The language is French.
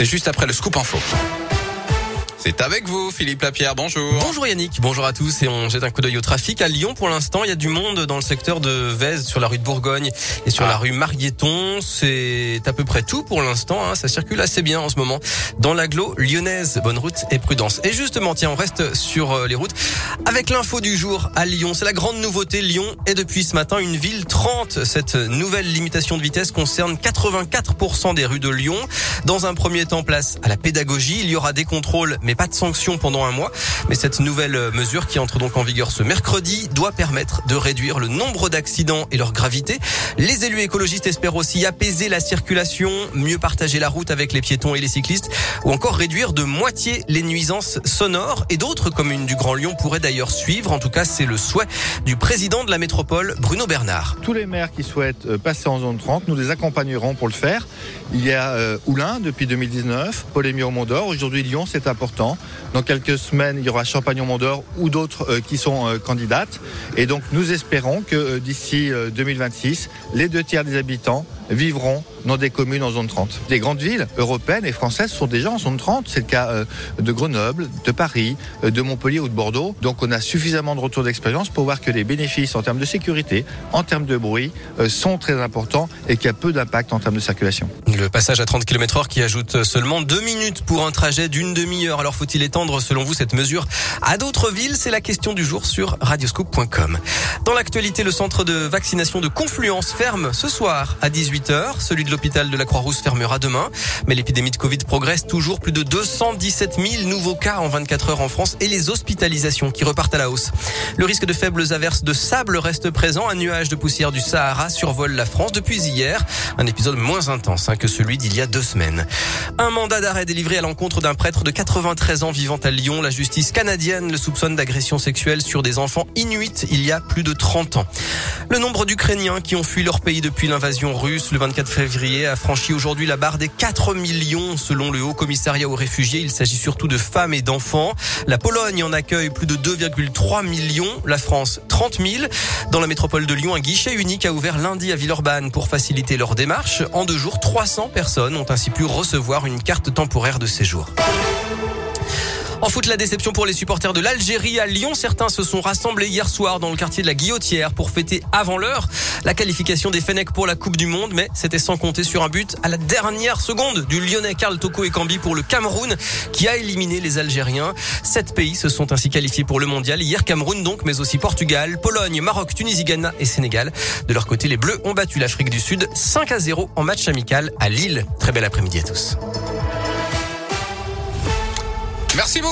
C'est juste après le scoop info. C'est avec vous, Philippe Lapierre. Bonjour. Bonjour Yannick. Bonjour à tous. Et on jette un coup d'œil au trafic. À Lyon, pour l'instant, il y a du monde dans le secteur de Vèze, sur la rue de Bourgogne et sur Ah. la rue Margueton. C'est à peu près tout pour l'instant. hein. Ça circule assez bien en ce moment dans l'agglo lyonnaise. Bonne route et prudence. Et justement, tiens, on reste sur euh, les routes avec l'info du jour à Lyon. C'est la grande nouveauté. Lyon est depuis ce matin une ville 30. Cette nouvelle limitation de vitesse concerne 84% des rues de Lyon. Dans un premier temps, place à la pédagogie. Il y aura des contrôles, mais pas de sanctions pendant un mois. Mais cette nouvelle mesure qui entre donc en vigueur ce mercredi doit permettre de réduire le nombre d'accidents et leur gravité. Les élus écologistes espèrent aussi apaiser la circulation, mieux partager la route avec les piétons et les cyclistes, ou encore réduire de moitié les nuisances sonores. Et d'autres communes du Grand Lyon pourraient d'ailleurs suivre. En tout cas, c'est le souhait du président de la métropole, Bruno Bernard. Tous les maires qui souhaitent euh, passer en zone 30, nous les accompagnerons pour le faire. Il y a euh, Oulin depuis 2019, Polémie au Mont-d'Or. Aujourd'hui, Lyon, c'est important. Dans quelques semaines, il y aura Champagne au Mont-d'Or ou d'autres euh, qui sont euh, candidates. Et donc, nous espérons que euh, d'ici euh, 2026, les deux tiers des habitants vivront dans des communes en zone 30. Les grandes villes européennes et françaises sont déjà en zone 30. C'est le cas euh, de Grenoble, de Paris, euh, de Montpellier ou de Bordeaux. Donc on a suffisamment de retours d'expérience pour voir que les bénéfices en termes de sécurité, en termes de bruit, euh, sont très importants et qu'il y a peu d'impact en termes de circulation. Le passage à 30 km heure qui ajoute seulement deux minutes pour un trajet d'une demi-heure. Alors faut-il étendre selon vous cette mesure à d'autres villes? C'est la question du jour sur radioscope.com. Dans l'actualité, le centre de vaccination de Confluence ferme ce soir à 18h. Celui de l'hôpital de la Croix-Rousse fermera demain. Mais l'épidémie de Covid progresse toujours. Plus de 217 000 nouveaux cas en 24 heures en France et les hospitalisations qui repartent à la hausse. Le risque de faibles averses de sable reste présent. Un nuage de poussière du Sahara survole la France depuis hier. Un épisode moins intense hein, que celui d'il y a deux semaines. Un mandat d'arrêt délivré à l'encontre d'un prêtre de 93 ans vivant à Lyon. La justice canadienne le soupçonne d'agression sexuelle sur des enfants inuits il y a plus de 30 ans. Le nombre d'Ukrainiens qui ont fui leur pays depuis l'invasion russe le 24 février a franchi aujourd'hui la barre des 4 millions selon le Haut Commissariat aux réfugiés. Il s'agit surtout de femmes et d'enfants. La Pologne en accueille plus de 2,3 millions, la France 30 000. Dans la métropole de Lyon, un guichet unique a ouvert lundi à Villeurbanne pour faciliter leur démarche. En deux jours, 300 personnes ont ainsi pu recevoir une carte temporaire de séjour. En foot, la déception pour les supporters de l'Algérie à Lyon. Certains se sont rassemblés hier soir dans le quartier de la Guillotière pour fêter avant l'heure la qualification des Fennecs pour la Coupe du Monde, mais c'était sans compter sur un but à la dernière seconde du Lyonnais Karl Toko et Cambi pour le Cameroun qui a éliminé les Algériens. Sept pays se sont ainsi qualifiés pour le mondial. Hier, Cameroun donc, mais aussi Portugal, Pologne, Maroc, Tunisie, Ghana et Sénégal. De leur côté, les Bleus ont battu l'Afrique du Sud 5 à 0 en match amical à Lille. Très bel après-midi à tous. Merci beaucoup.